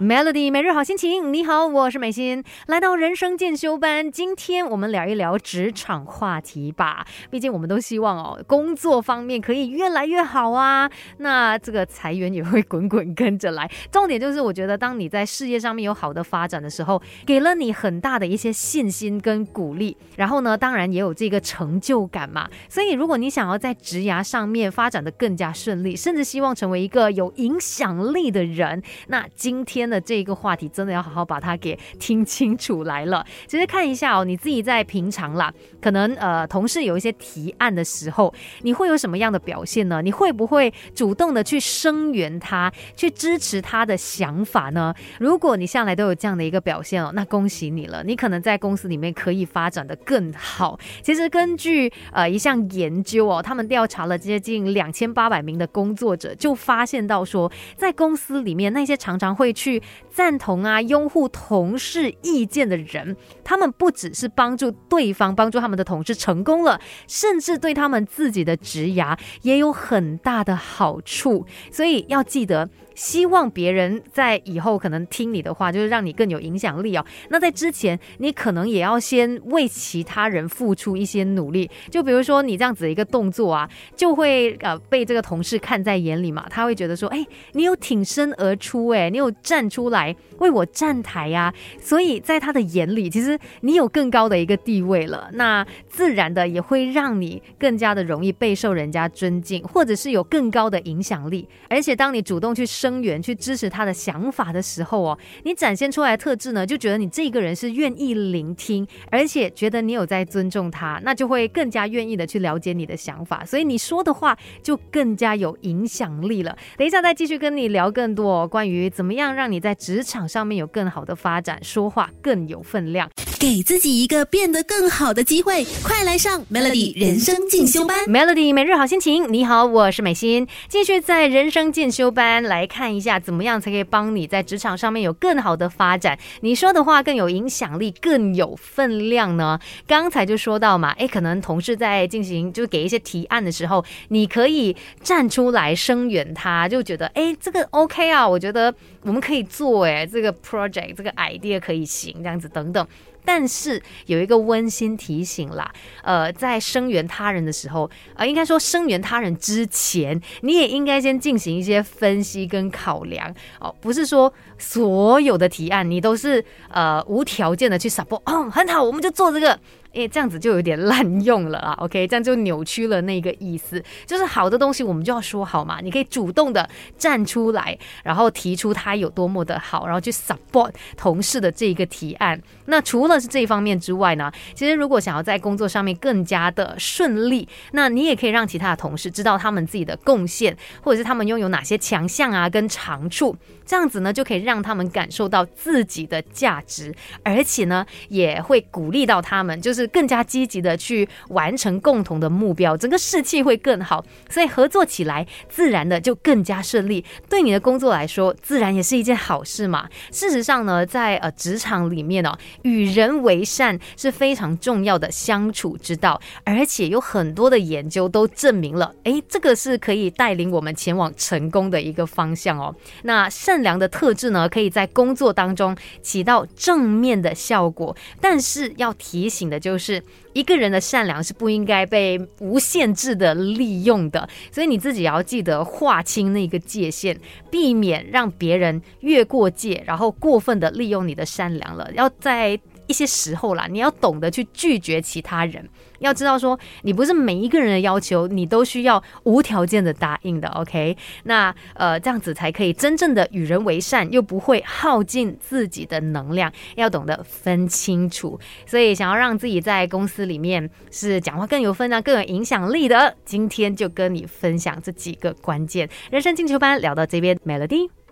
Melody 每日好心情，你好，我是美心，来到人生进修班，今天我们聊一聊职场话题吧。毕竟我们都希望哦，工作方面可以越来越好啊。那这个裁员也会滚滚跟着来。重点就是，我觉得当你在事业上面有好的发展的时候，给了你很大的一些信心跟鼓励。然后呢，当然也有这个成就感嘛。所以，如果你想要在职涯上面发展的更加顺利，甚至希望成为一个有影响力的人，那今天。天的这一个话题真的要好好把它给听清楚来了。其实看一下哦，你自己在平常啦，可能呃同事有一些提案的时候，你会有什么样的表现呢？你会不会主动的去声援他，去支持他的想法呢？如果你向来都有这样的一个表现哦，那恭喜你了，你可能在公司里面可以发展的更好。其实根据呃一项研究哦，他们调查了接近两千八百名的工作者，就发现到说，在公司里面那些常常会去赞同啊，拥护同事意见的人，他们不只是帮助对方，帮助他们的同事成功了，甚至对他们自己的职涯也有很大的好处。所以要记得。希望别人在以后可能听你的话，就是让你更有影响力哦。那在之前，你可能也要先为其他人付出一些努力。就比如说你这样子的一个动作啊，就会呃被这个同事看在眼里嘛。他会觉得说，哎，你有挺身而出，哎，你有站出来为我站台呀。所以在他的眼里，其实你有更高的一个地位了。那自然的也会让你更加的容易备受人家尊敬，或者是有更高的影响力。而且当你主动去。声援去支持他的想法的时候哦，你展现出来的特质呢，就觉得你这个人是愿意聆听，而且觉得你有在尊重他，那就会更加愿意的去了解你的想法，所以你说的话就更加有影响力了。等一下再继续跟你聊更多关于怎么样让你在职场上面有更好的发展，说话更有分量。给自己一个变得更好的机会，快来上 Melody 人生进修班。Melody 每日好心情，你好，我是美心，继续在人生进修班来看一下，怎么样才可以帮你在职场上面有更好的发展？你说的话更有影响力，更有分量呢？刚才就说到嘛，哎，可能同事在进行就给一些提案的时候，你可以站出来声援他，就觉得哎，这个 OK 啊，我觉得我们可以做，哎，这个 project 这个 idea 可以行，这样子等等。但是有一个温馨提醒啦，呃，在声援他人的时候，呃，应该说声援他人之前，你也应该先进行一些分析跟考量哦，不是说所有的提案你都是呃无条件的去 support，哦，很好，我们就做这个。诶，这样子就有点滥用了啊。OK，这样就扭曲了那个意思。就是好的东西，我们就要说好嘛。你可以主动的站出来，然后提出它有多么的好，然后去 support 同事的这个提案。那除了是这一方面之外呢，其实如果想要在工作上面更加的顺利，那你也可以让其他的同事知道他们自己的贡献，或者是他们拥有哪些强项啊跟长处。这样子呢，就可以让他们感受到自己的价值，而且呢，也会鼓励到他们，就是更加积极的去完成共同的目标，整个士气会更好，所以合作起来自然的就更加顺利。对你的工作来说，自然也是一件好事嘛。事实上呢，在呃职场里面哦，与人为善是非常重要的相处之道，而且有很多的研究都证明了，诶，这个是可以带领我们前往成功的一个方向哦。那善。良的特质呢，可以在工作当中起到正面的效果。但是要提醒的就，就是一个人的善良是不应该被无限制的利用的。所以你自己要记得划清那个界限，避免让别人越过界，然后过分的利用你的善良了。要在一些时候啦，你要懂得去拒绝其他人。要知道说，你不是每一个人的要求，你都需要无条件的答应的。OK，那呃，这样子才可以真正的与人为善，又不会耗尽自己的能量。要懂得分清楚。所以，想要让自己在公司里面是讲话更有分量、更有影响力的，今天就跟你分享这几个关键。人生进球班聊到这边，Melody。